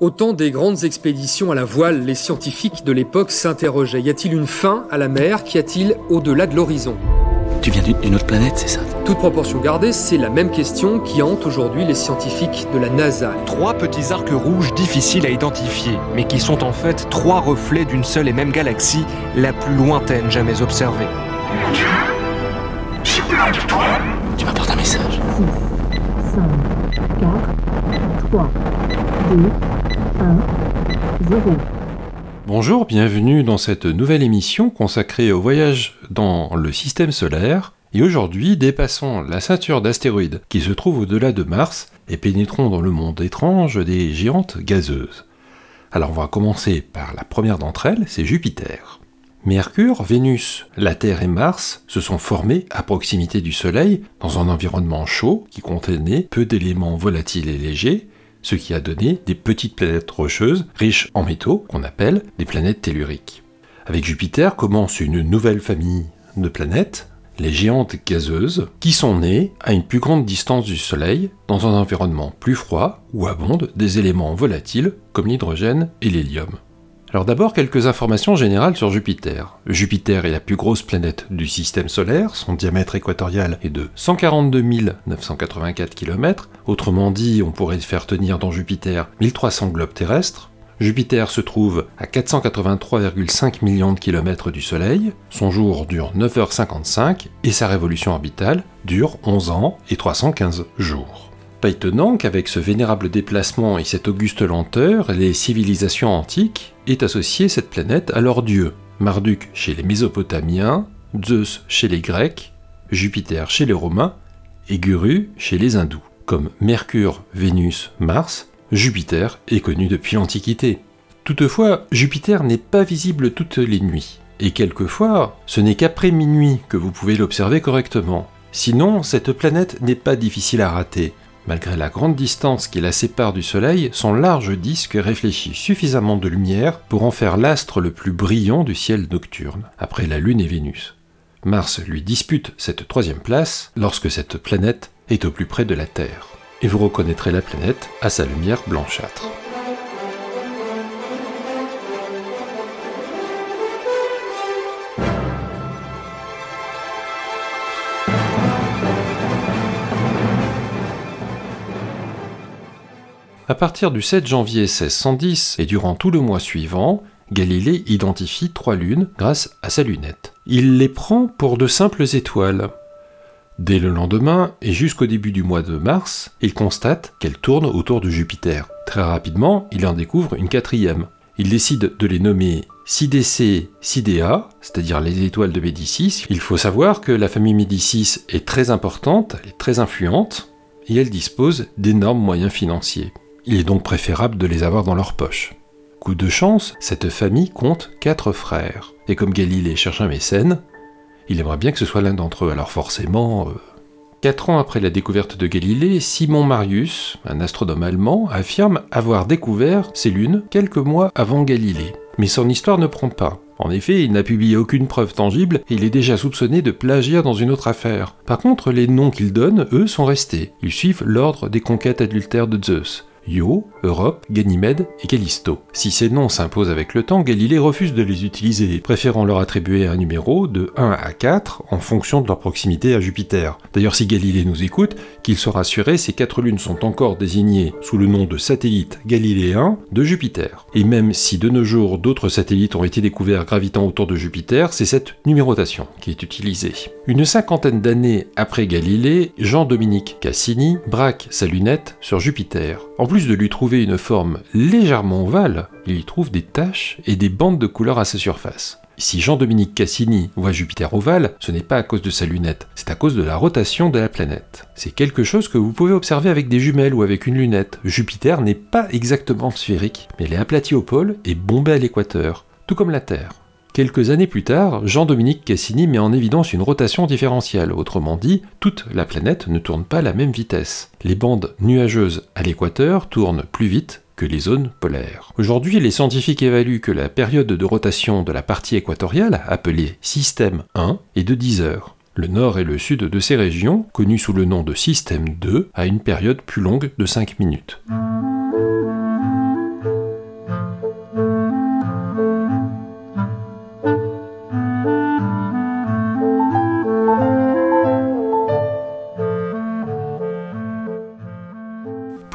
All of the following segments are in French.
Au temps des grandes expéditions à la voile, les scientifiques de l'époque s'interrogeaient. Y a-t-il une fin à la mer? Qu'y a-t-il au-delà de l'horizon? Tu viens d'une autre planète, c'est ça? Toute proportion gardée, c'est la même question qui hante aujourd'hui les scientifiques de la NASA. Trois petits arcs rouges difficiles à identifier, mais qui sont en fait trois reflets d'une seule et même galaxie, la plus lointaine jamais observée. Mon Dieu d'étoiles Tu m'apportes un message 5, 4, 3, 2, 1, 0. Bonjour, bienvenue dans cette nouvelle émission consacrée au voyage dans le système solaire. Et aujourd'hui, dépassons la ceinture d'astéroïdes qui se trouve au-delà de Mars et pénétrons dans le monde étrange des géantes gazeuses. Alors on va commencer par la première d'entre elles, c'est Jupiter. Mercure, Vénus, la Terre et Mars se sont formés à proximité du Soleil dans un environnement chaud qui contenait peu d'éléments volatiles et légers, ce qui a donné des petites planètes rocheuses riches en métaux qu'on appelle des planètes telluriques. Avec Jupiter commence une nouvelle famille de planètes, les géantes gazeuses, qui sont nées à une plus grande distance du Soleil, dans un environnement plus froid où abondent des éléments volatiles comme l'hydrogène et l'hélium. Alors d'abord quelques informations générales sur Jupiter. Jupiter est la plus grosse planète du système solaire, son diamètre équatorial est de 142 984 km, autrement dit on pourrait faire tenir dans Jupiter 1300 globes terrestres. Jupiter se trouve à 483,5 millions de kilomètres du Soleil, son jour dure 9h55 et sa révolution orbitale dure 11 ans et 315 jours. Pas étonnant qu'avec ce vénérable déplacement et cette auguste lenteur, les civilisations antiques aient associé cette planète à leurs dieux. Marduk chez les Mésopotamiens, Zeus chez les Grecs, Jupiter chez les Romains et Guru chez les Hindous. Comme Mercure, Vénus, Mars, Jupiter est connu depuis l'Antiquité. Toutefois, Jupiter n'est pas visible toutes les nuits, et quelquefois, ce n'est qu'après minuit que vous pouvez l'observer correctement. Sinon, cette planète n'est pas difficile à rater, Malgré la grande distance qui la sépare du Soleil, son large disque réfléchit suffisamment de lumière pour en faire l'astre le plus brillant du ciel nocturne, après la Lune et Vénus. Mars lui dispute cette troisième place lorsque cette planète est au plus près de la Terre. Et vous reconnaîtrez la planète à sa lumière blanchâtre. À partir du 7 janvier 1610 et durant tout le mois suivant, Galilée identifie trois lunes grâce à sa lunette. Il les prend pour de simples étoiles. Dès le lendemain et jusqu'au début du mois de mars, il constate qu'elles tournent autour de Jupiter. Très rapidement, il en découvre une quatrième. Il décide de les nommer 6DC, 6DA, c'est-à-dire les étoiles de Médicis. Il faut savoir que la famille Médicis est très importante, elle est très influente, et elle dispose d'énormes moyens financiers. Il est donc préférable de les avoir dans leur poche. Coup de chance, cette famille compte quatre frères, et comme Galilée cherche un mécène, il aimerait bien que ce soit l'un d'entre eux, alors forcément... Euh, quatre ans après la découverte de Galilée, Simon Marius, un astronome allemand, affirme avoir découvert ces lunes quelques mois avant Galilée. Mais son histoire ne prend pas. En effet, il n'a publié aucune preuve tangible et il est déjà soupçonné de plagiat dans une autre affaire. Par contre, les noms qu'il donne, eux, sont restés. Ils suivent l'ordre des conquêtes adultères de Zeus. Io, Europe, Ganymède et Callisto. Si ces noms s'imposent avec le temps, Galilée refuse de les utiliser, préférant leur attribuer un numéro de 1 à 4 en fonction de leur proximité à Jupiter. D'ailleurs, si Galilée nous écoute, qu'il soit rassuré, ces quatre lunes sont encore désignées sous le nom de satellites galiléens de Jupiter. Et même si de nos jours d'autres satellites ont été découverts gravitant autour de Jupiter, c'est cette numérotation qui est utilisée. Une cinquantaine d'années après Galilée, Jean-Dominique Cassini braque sa lunette sur Jupiter. De lui trouver une forme légèrement ovale, il y trouve des taches et des bandes de couleur à sa surface. Si Jean-Dominique Cassini voit Jupiter ovale, ce n'est pas à cause de sa lunette, c'est à cause de la rotation de la planète. C'est quelque chose que vous pouvez observer avec des jumelles ou avec une lunette. Jupiter n'est pas exactement sphérique, mais elle est aplatie au pôle et bombée à l'équateur, tout comme la Terre. Quelques années plus tard, Jean-Dominique Cassini met en évidence une rotation différentielle, autrement dit, toute la planète ne tourne pas à la même vitesse. Les bandes nuageuses à l'équateur tournent plus vite que les zones polaires. Aujourd'hui, les scientifiques évaluent que la période de rotation de la partie équatoriale, appelée système 1, est de 10 heures. Le nord et le sud de ces régions, connues sous le nom de système 2, a une période plus longue de 5 minutes.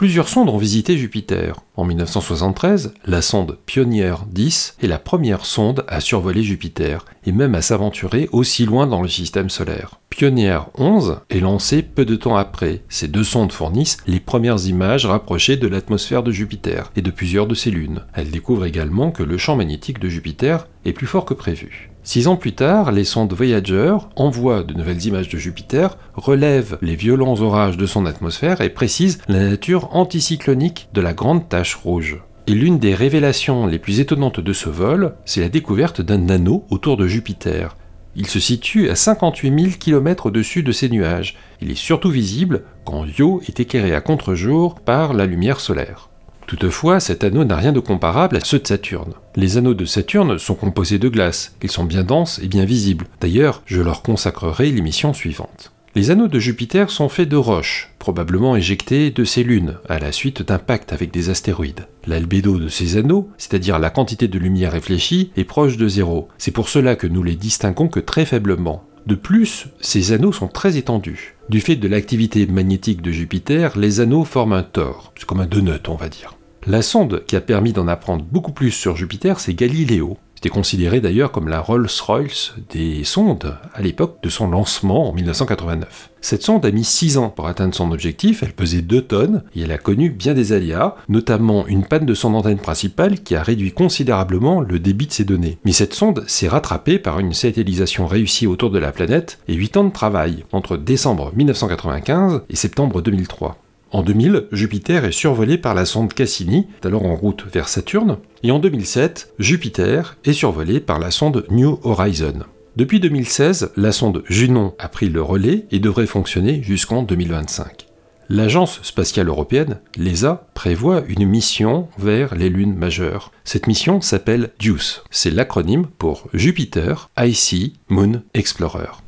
Plusieurs sondes ont visité Jupiter. En 1973, la sonde Pioneer 10 est la première sonde à survoler Jupiter et même à s'aventurer aussi loin dans le système solaire. Pioneer 11 est lancée peu de temps après. Ces deux sondes fournissent les premières images rapprochées de l'atmosphère de Jupiter et de plusieurs de ses lunes. Elles découvrent également que le champ magnétique de Jupiter est plus fort que prévu. Six ans plus tard, les sondes Voyager envoient de nouvelles images de Jupiter, relèvent les violents orages de son atmosphère et précisent la nature anticyclonique de la grande tache rouge. Et l'une des révélations les plus étonnantes de ce vol, c'est la découverte d'un anneau autour de Jupiter. Il se situe à 58 000 km au-dessus de ces nuages. Il est surtout visible quand Io est éclairé à contre-jour par la lumière solaire. Toutefois, cet anneau n'a rien de comparable à ceux de Saturne. Les anneaux de Saturne sont composés de glace, ils sont bien denses et bien visibles. D'ailleurs, je leur consacrerai l'émission suivante. Les anneaux de Jupiter sont faits de roches, probablement éjectées de ses lunes, à la suite d'impacts avec des astéroïdes. L'albédo de ces anneaux, c'est-à-dire la quantité de lumière réfléchie, est proche de zéro. C'est pour cela que nous les distinguons que très faiblement. De plus, ces anneaux sont très étendus. Du fait de l'activité magnétique de Jupiter, les anneaux forment un tore. C'est comme un donut, on va dire. La sonde qui a permis d'en apprendre beaucoup plus sur Jupiter, c'est Galileo. C'était considéré d'ailleurs comme la Rolls-Royce des sondes à l'époque de son lancement en 1989. Cette sonde a mis 6 ans pour atteindre son objectif, elle pesait 2 tonnes et elle a connu bien des aléas, notamment une panne de son antenne principale qui a réduit considérablement le débit de ses données. Mais cette sonde s'est rattrapée par une satellisation réussie autour de la planète et 8 ans de travail entre décembre 1995 et septembre 2003. En 2000, Jupiter est survolé par la sonde Cassini, alors en route vers Saturne, et en 2007, Jupiter est survolé par la sonde New Horizon. Depuis 2016, la sonde Junon a pris le relais et devrait fonctionner jusqu'en 2025. L'Agence spatiale européenne, l'ESA, prévoit une mission vers les lunes majeures. Cette mission s'appelle JUICE. C'est l'acronyme pour Jupiter Icy Moon Explorer.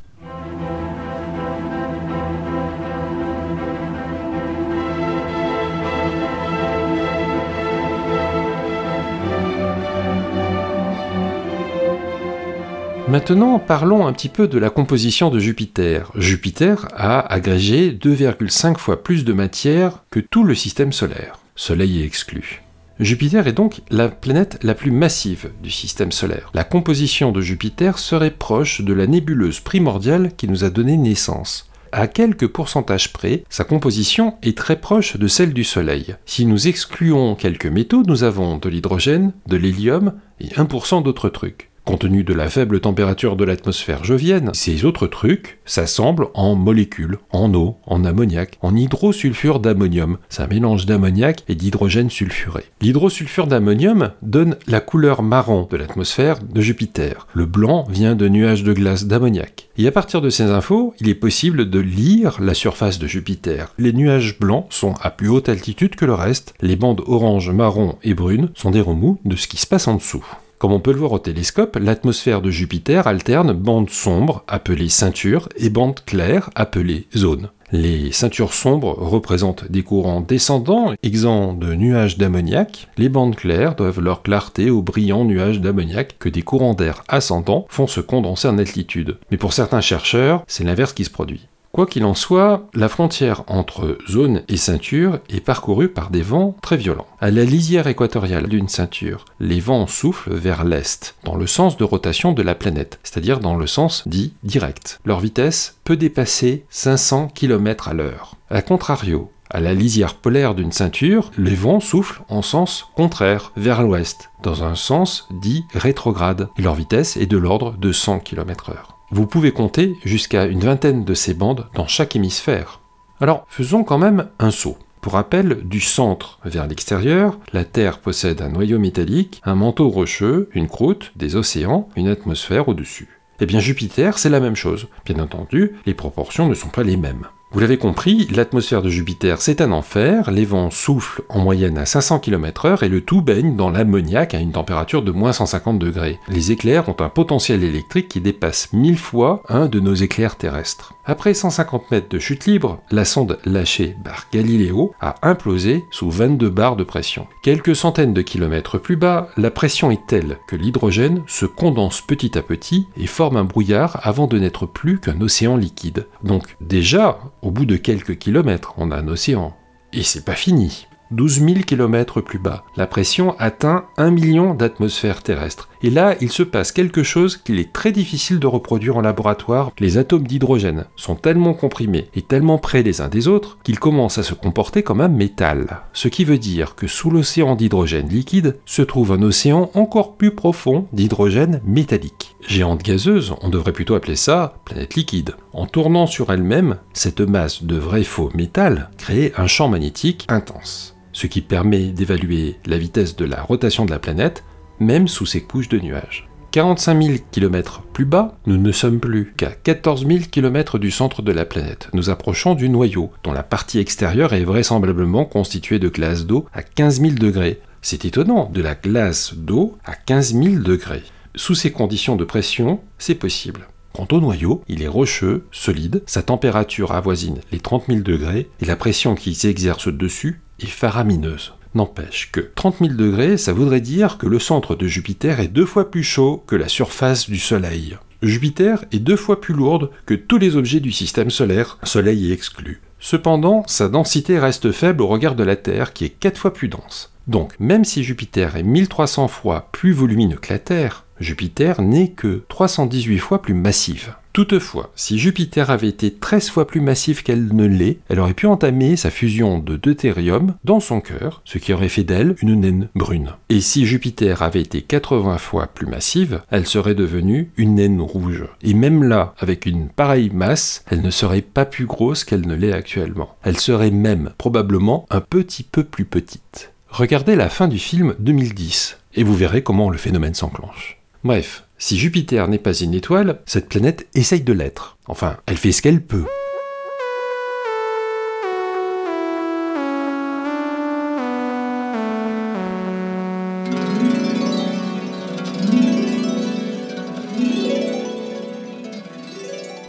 Maintenant, parlons un petit peu de la composition de Jupiter. Jupiter a agrégé 2,5 fois plus de matière que tout le système solaire. Soleil est exclu. Jupiter est donc la planète la plus massive du système solaire. La composition de Jupiter serait proche de la nébuleuse primordiale qui nous a donné naissance. À quelques pourcentages près, sa composition est très proche de celle du Soleil. Si nous excluons quelques métaux, nous avons de l'hydrogène, de l'hélium et 1% d'autres trucs. Compte tenu de la faible température de l'atmosphère jovienne, ces autres trucs s'assemblent en molécules, en eau, en ammoniac, en hydrosulfure d'ammonium. C'est un mélange d'ammoniac et d'hydrogène sulfuré. L'hydrosulfure d'ammonium donne la couleur marron de l'atmosphère de Jupiter. Le blanc vient de nuages de glace d'ammoniac. Et à partir de ces infos, il est possible de lire la surface de Jupiter. Les nuages blancs sont à plus haute altitude que le reste. Les bandes orange, marron et brunes sont des remous de ce qui se passe en dessous. Comme on peut le voir au télescope, l'atmosphère de Jupiter alterne bandes sombres, appelées ceintures, et bandes claires, appelées zones. Les ceintures sombres représentent des courants descendants, exempts de nuages d'ammoniac. Les bandes claires doivent leur clarté aux brillants nuages d'ammoniac que des courants d'air ascendants font se condenser en altitude. Mais pour certains chercheurs, c'est l'inverse qui se produit. Quoi qu'il en soit, la frontière entre zone et ceinture est parcourue par des vents très violents. À la lisière équatoriale d'une ceinture, les vents soufflent vers l'est, dans le sens de rotation de la planète, c'est-à-dire dans le sens dit direct. Leur vitesse peut dépasser 500 km à l'heure. A contrario, à la lisière polaire d'une ceinture, les vents soufflent en sens contraire, vers l'ouest, dans un sens dit rétrograde, et leur vitesse est de l'ordre de 100 km/h. Vous pouvez compter jusqu'à une vingtaine de ces bandes dans chaque hémisphère. Alors, faisons quand même un saut. Pour rappel, du centre vers l'extérieur, la Terre possède un noyau métallique, un manteau rocheux, une croûte, des océans, une atmosphère au-dessus. Eh bien Jupiter, c'est la même chose. Bien entendu, les proportions ne sont pas les mêmes. Vous l'avez compris, l'atmosphère de Jupiter c'est un enfer, les vents soufflent en moyenne à 500 km/h et le tout baigne dans l'ammoniac à une température de moins 150 degrés. Les éclairs ont un potentiel électrique qui dépasse 1000 fois un de nos éclairs terrestres. Après 150 mètres de chute libre, la sonde lâchée par Galileo a implosé sous 22 bars de pression. Quelques centaines de kilomètres plus bas, la pression est telle que l'hydrogène se condense petit à petit et forme un brouillard avant de n'être plus qu'un océan liquide. Donc déjà, au bout de quelques kilomètres, on a un océan. Et c'est pas fini. 12 000 km plus bas, la pression atteint 1 million d'atmosphères terrestres. Et là, il se passe quelque chose qu'il est très difficile de reproduire en laboratoire. Les atomes d'hydrogène sont tellement comprimés et tellement près les uns des autres qu'ils commencent à se comporter comme un métal. Ce qui veut dire que sous l'océan d'hydrogène liquide se trouve un océan encore plus profond d'hydrogène métallique. Géante gazeuse, on devrait plutôt appeler ça planète liquide. En tournant sur elle-même, cette masse de vrai faux métal crée un champ magnétique intense ce qui permet d'évaluer la vitesse de la rotation de la planète, même sous ces couches de nuages. 45 000 km plus bas, nous ne sommes plus qu'à 14 000 km du centre de la planète. Nous approchons du noyau, dont la partie extérieure est vraisemblablement constituée de glace d'eau à 15 000 degrés. C'est étonnant, de la glace d'eau à 15 000 degrés. Sous ces conditions de pression, c'est possible. Quant au noyau, il est rocheux, solide, sa température avoisine les 30 000 degrés et la pression qui s'exerce dessus est faramineuse. N'empêche que 30 000 degrés, ça voudrait dire que le centre de Jupiter est deux fois plus chaud que la surface du Soleil. Jupiter est deux fois plus lourde que tous les objets du système solaire, Soleil est exclu. Cependant, sa densité reste faible au regard de la Terre qui est quatre fois plus dense. Donc, même si Jupiter est 1300 fois plus volumineux que la Terre, Jupiter n'est que 318 fois plus massive. Toutefois, si Jupiter avait été 13 fois plus massive qu'elle ne l'est, elle aurait pu entamer sa fusion de deutérium dans son cœur, ce qui aurait fait d'elle une naine brune. Et si Jupiter avait été 80 fois plus massive, elle serait devenue une naine rouge. Et même là, avec une pareille masse, elle ne serait pas plus grosse qu'elle ne l'est actuellement. Elle serait même probablement un petit peu plus petite. Regardez la fin du film 2010, et vous verrez comment le phénomène s'enclenche. Bref, si Jupiter n'est pas une étoile, cette planète essaye de l'être. Enfin, elle fait ce qu'elle peut.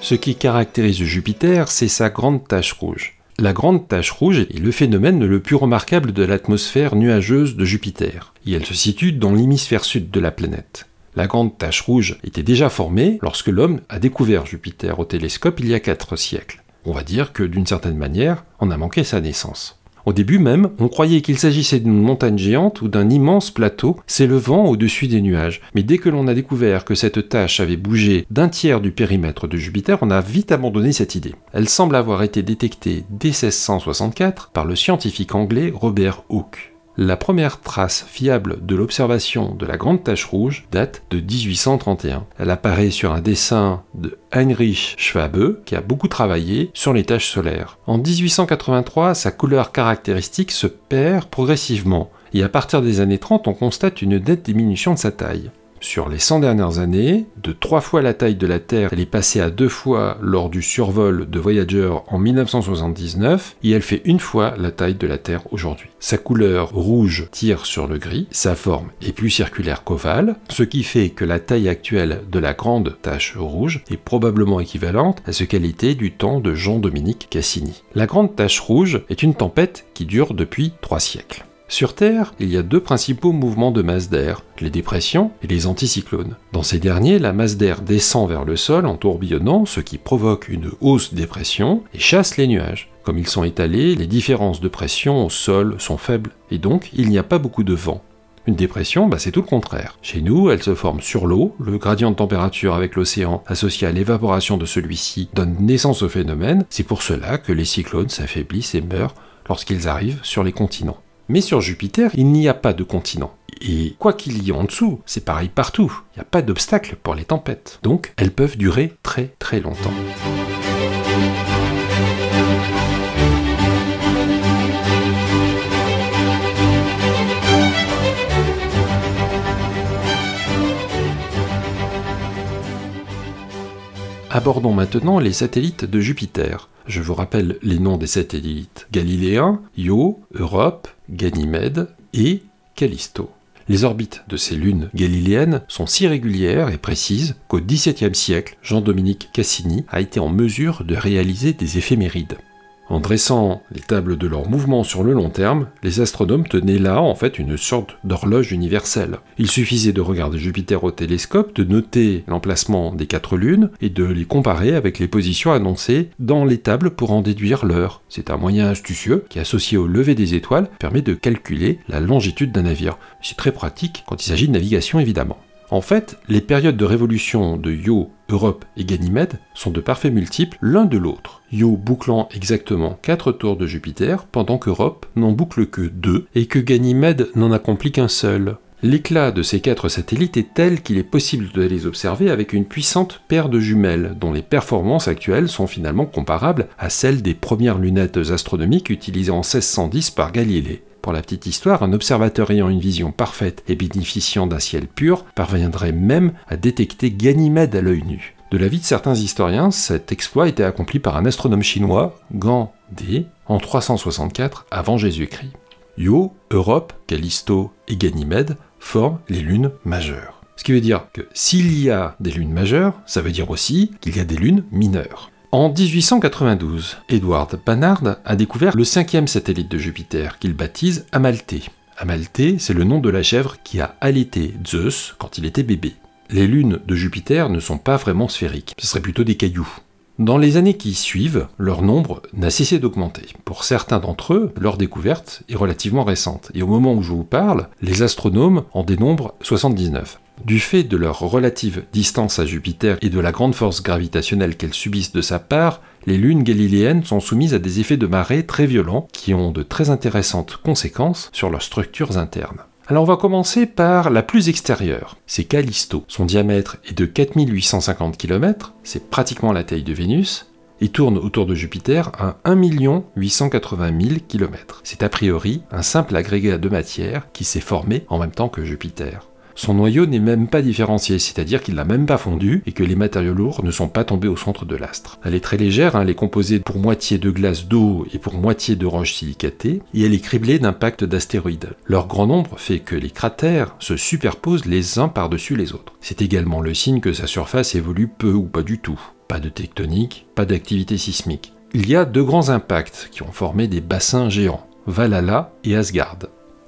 Ce qui caractérise Jupiter, c'est sa grande tache rouge. La grande tache rouge est le phénomène le plus remarquable de l'atmosphère nuageuse de Jupiter, et elle se situe dans l'hémisphère sud de la planète. La grande tache rouge était déjà formée lorsque l'homme a découvert Jupiter au télescope il y a 4 siècles. On va dire que d'une certaine manière, on a manqué sa naissance. Au début même, on croyait qu'il s'agissait d'une montagne géante ou d'un immense plateau s'élevant au-dessus des nuages. Mais dès que l'on a découvert que cette tache avait bougé d'un tiers du périmètre de Jupiter, on a vite abandonné cette idée. Elle semble avoir été détectée dès 1664 par le scientifique anglais Robert Hooke. La première trace fiable de l'observation de la grande tache rouge date de 1831. Elle apparaît sur un dessin de Heinrich Schwabe, qui a beaucoup travaillé sur les taches solaires. En 1883, sa couleur caractéristique se perd progressivement, et à partir des années 30, on constate une nette diminution de sa taille. Sur les 100 dernières années, de trois fois la taille de la Terre, elle est passée à deux fois lors du survol de Voyager en 1979, et elle fait une fois la taille de la Terre aujourd'hui. Sa couleur rouge tire sur le gris, sa forme est plus circulaire qu'ovale, ce qui fait que la taille actuelle de la grande tache rouge est probablement équivalente à ce qu'elle était du temps de Jean-Dominique Cassini. La grande tache rouge est une tempête qui dure depuis trois siècles. Sur Terre, il y a deux principaux mouvements de masse d'air, les dépressions et les anticyclones. Dans ces derniers, la masse d'air descend vers le sol en tourbillonnant, ce qui provoque une hausse des pressions et chasse les nuages. Comme ils sont étalés, les différences de pression au sol sont faibles, et donc il n'y a pas beaucoup de vent. Une dépression, bah, c'est tout le contraire. Chez nous, elle se forme sur l'eau, le gradient de température avec l'océan associé à l'évaporation de celui-ci donne naissance au phénomène, c'est pour cela que les cyclones s'affaiblissent et meurent lorsqu'ils arrivent sur les continents. Mais sur Jupiter, il n'y a pas de continent. Et quoi qu'il y ait en dessous, c'est pareil partout. Il n'y a pas d'obstacle pour les tempêtes. Donc, elles peuvent durer très très longtemps. Abordons maintenant les satellites de Jupiter. Je vous rappelle les noms des satellites galiléens, Io, Europe, Ganymède et Callisto. Les orbites de ces lunes galiléennes sont si régulières et précises qu'au XVIIe siècle, Jean-Dominique Cassini a été en mesure de réaliser des éphémérides. En dressant les tables de leurs mouvements sur le long terme, les astronomes tenaient là en fait une sorte d'horloge universelle. Il suffisait de regarder Jupiter au télescope, de noter l'emplacement des quatre lunes et de les comparer avec les positions annoncées dans les tables pour en déduire l'heure. C'est un moyen astucieux qui, associé au lever des étoiles, permet de calculer la longitude d'un navire. C'est très pratique quand il s'agit de navigation évidemment. En fait, les périodes de révolution de Io, Europe et Ganymède sont de parfaits multiples l'un de l'autre. Io bouclant exactement 4 tours de Jupiter, pendant qu'Europe n'en boucle que 2 et que Ganymède n'en accomplit qu'un seul. L'éclat de ces quatre satellites est tel qu'il est possible de les observer avec une puissante paire de jumelles, dont les performances actuelles sont finalement comparables à celles des premières lunettes astronomiques utilisées en 1610 par Galilée. Pour la petite histoire, un observateur ayant une vision parfaite et bénéficiant d'un ciel pur parviendrait même à détecter Ganymède à l'œil nu. De l'avis de certains historiens, cet exploit était accompli par un astronome chinois, Gan Di, en 364 avant Jésus-Christ. Io, Europe, Callisto et Ganymède forment les lunes majeures. Ce qui veut dire que s'il y a des lunes majeures, ça veut dire aussi qu'il y a des lunes mineures. En 1892, Edward Barnard a découvert le cinquième satellite de Jupiter qu'il baptise Amalthée. Amalthée, c'est le nom de la chèvre qui a allaité Zeus quand il était bébé. Les lunes de Jupiter ne sont pas vraiment sphériques, ce seraient plutôt des cailloux. Dans les années qui suivent, leur nombre n'a cessé d'augmenter. Pour certains d'entre eux, leur découverte est relativement récente, et au moment où je vous parle, les astronomes en dénombrent 79. Du fait de leur relative distance à Jupiter et de la grande force gravitationnelle qu'elles subissent de sa part, les lunes galiléennes sont soumises à des effets de marée très violents qui ont de très intéressantes conséquences sur leurs structures internes. Alors on va commencer par la plus extérieure, c'est Callisto. Son diamètre est de 4850 km, c'est pratiquement la taille de Vénus, et tourne autour de Jupiter à 1 880 000 km. C'est a priori un simple agrégat de matière qui s'est formé en même temps que Jupiter. Son noyau n'est même pas différencié, c'est-à-dire qu'il n'a même pas fondu et que les matériaux lourds ne sont pas tombés au centre de l'astre. Elle est très légère, hein, elle est composée pour moitié de glace d'eau et pour moitié de roches silicatées, et elle est criblée d'impacts d'astéroïdes. Leur grand nombre fait que les cratères se superposent les uns par-dessus les autres. C'est également le signe que sa surface évolue peu ou pas du tout. Pas de tectonique, pas d'activité sismique. Il y a deux grands impacts qui ont formé des bassins géants, Valhalla et Asgard.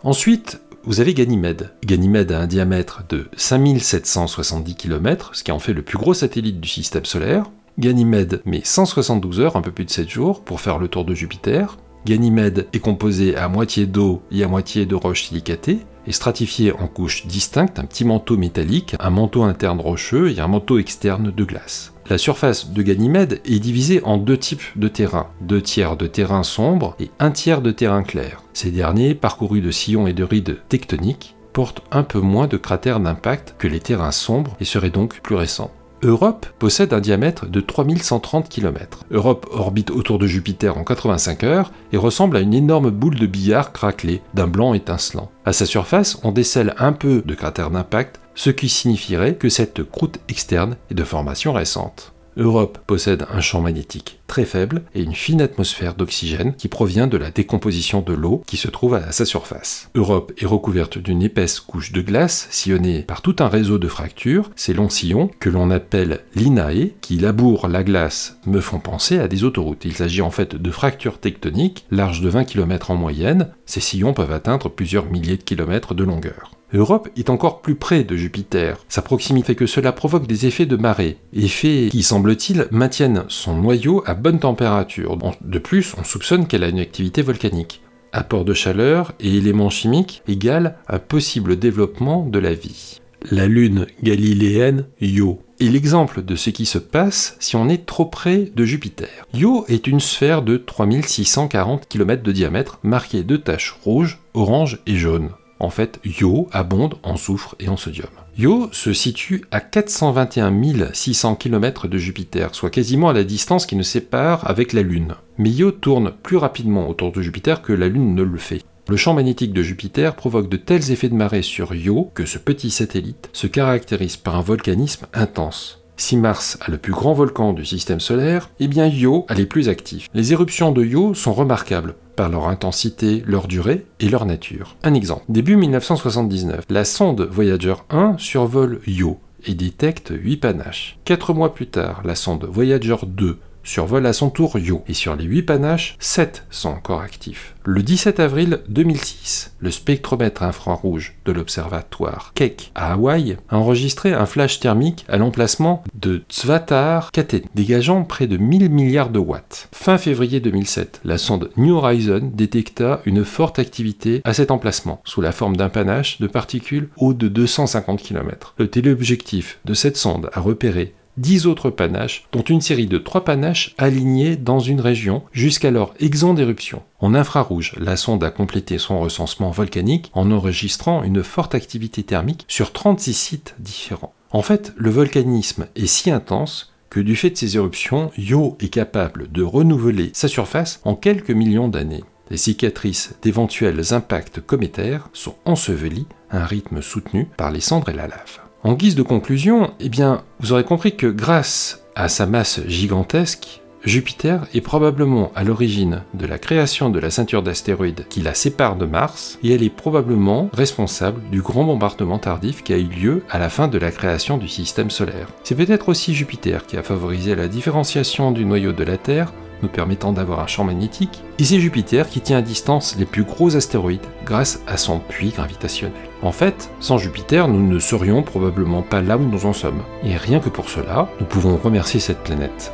Ensuite, vous avez Ganymède. Ganymède a un diamètre de 5770 km, ce qui en fait le plus gros satellite du système solaire. Ganymède met 172 heures, un peu plus de 7 jours, pour faire le tour de Jupiter. Ganymède est composé à moitié d'eau et à moitié de roches silicatées, et stratifié en couches distinctes, un petit manteau métallique, un manteau interne rocheux et un manteau externe de glace. La surface de Ganymède est divisée en deux types de terrains, deux tiers de terrain sombre et un tiers de terrain clair. Ces derniers, parcourus de sillons et de rides tectoniques, portent un peu moins de cratères d'impact que les terrains sombres et seraient donc plus récents. Europe possède un diamètre de 3130 km. Europe orbite autour de Jupiter en 85 heures et ressemble à une énorme boule de billard craquelée d'un blanc étincelant. À sa surface, on décèle un peu de cratères d'impact ce qui signifierait que cette croûte externe est de formation récente. Europe possède un champ magnétique très faible et une fine atmosphère d'oxygène qui provient de la décomposition de l'eau qui se trouve à sa surface. Europe est recouverte d'une épaisse couche de glace sillonnée par tout un réseau de fractures. Ces longs sillons, que l'on appelle l'INAE, qui labourent la glace, me font penser à des autoroutes. Il s'agit en fait de fractures tectoniques, larges de 20 km en moyenne. Ces sillons peuvent atteindre plusieurs milliers de kilomètres de longueur. Europe est encore plus près de Jupiter. Sa proximité que cela provoque des effets de marée, effets qui, semble-t-il, maintiennent son noyau à bonne température. De plus, on soupçonne qu'elle a une activité volcanique. Apport de chaleur et éléments chimiques égale un possible développement de la vie. La lune galiléenne Io est l'exemple de ce qui se passe si on est trop près de Jupiter. Io est une sphère de 3640 km de diamètre marquée de taches rouges, oranges et jaunes. En fait, Io abonde en soufre et en sodium. Io se situe à 421 600 km de Jupiter, soit quasiment à la distance qui nous sépare avec la Lune. Mais Io tourne plus rapidement autour de Jupiter que la Lune ne le fait. Le champ magnétique de Jupiter provoque de tels effets de marée sur Io que ce petit satellite se caractérise par un volcanisme intense. Si Mars a le plus grand volcan du système solaire, eh bien Io a les plus actifs. Les éruptions de Io sont remarquables par leur intensité, leur durée et leur nature. Un exemple. Début 1979, la sonde Voyager 1 survole Io et détecte 8 panaches. Quatre mois plus tard, la sonde Voyager 2 survolent à son tour Io, et sur les 8 panaches, 7 sont encore actifs. Le 17 avril 2006, le spectromètre infrarouge de l'observatoire Keck à Hawaï a enregistré un flash thermique à l'emplacement de Tsvatar Katen, dégageant près de 1000 milliards de watts. Fin février 2007, la sonde New Horizon détecta une forte activité à cet emplacement, sous la forme d'un panache de particules haut de 250 km. Le téléobjectif de cette sonde a repéré 10 autres panaches, dont une série de 3 panaches alignés dans une région jusqu'alors exempt d'éruption. En infrarouge, la sonde a complété son recensement volcanique en enregistrant une forte activité thermique sur 36 sites différents. En fait, le volcanisme est si intense que du fait de ces éruptions, Io est capable de renouveler sa surface en quelques millions d'années. Les cicatrices d'éventuels impacts cométaires sont ensevelies à un rythme soutenu par les cendres et la lave. En guise de conclusion, eh bien, vous aurez compris que grâce à sa masse gigantesque, Jupiter est probablement à l'origine de la création de la ceinture d'astéroïdes qui la sépare de Mars, et elle est probablement responsable du grand bombardement tardif qui a eu lieu à la fin de la création du système solaire. C'est peut-être aussi Jupiter qui a favorisé la différenciation du noyau de la Terre nous permettant d'avoir un champ magnétique, et c'est Jupiter qui tient à distance les plus gros astéroïdes grâce à son puits gravitationnel. En fait, sans Jupiter, nous ne serions probablement pas là où nous en sommes. Et rien que pour cela, nous pouvons remercier cette planète.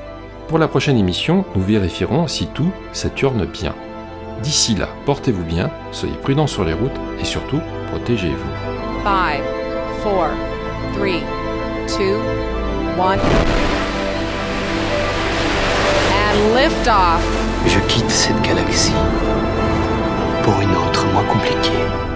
Pour la prochaine émission, nous vérifierons si tout tourne bien. D'ici là, portez-vous bien, soyez prudents sur les routes et surtout, protégez-vous. 5, 4, 3, 2, 1 Je quitte cette galaxie pour une autre moins compliquée.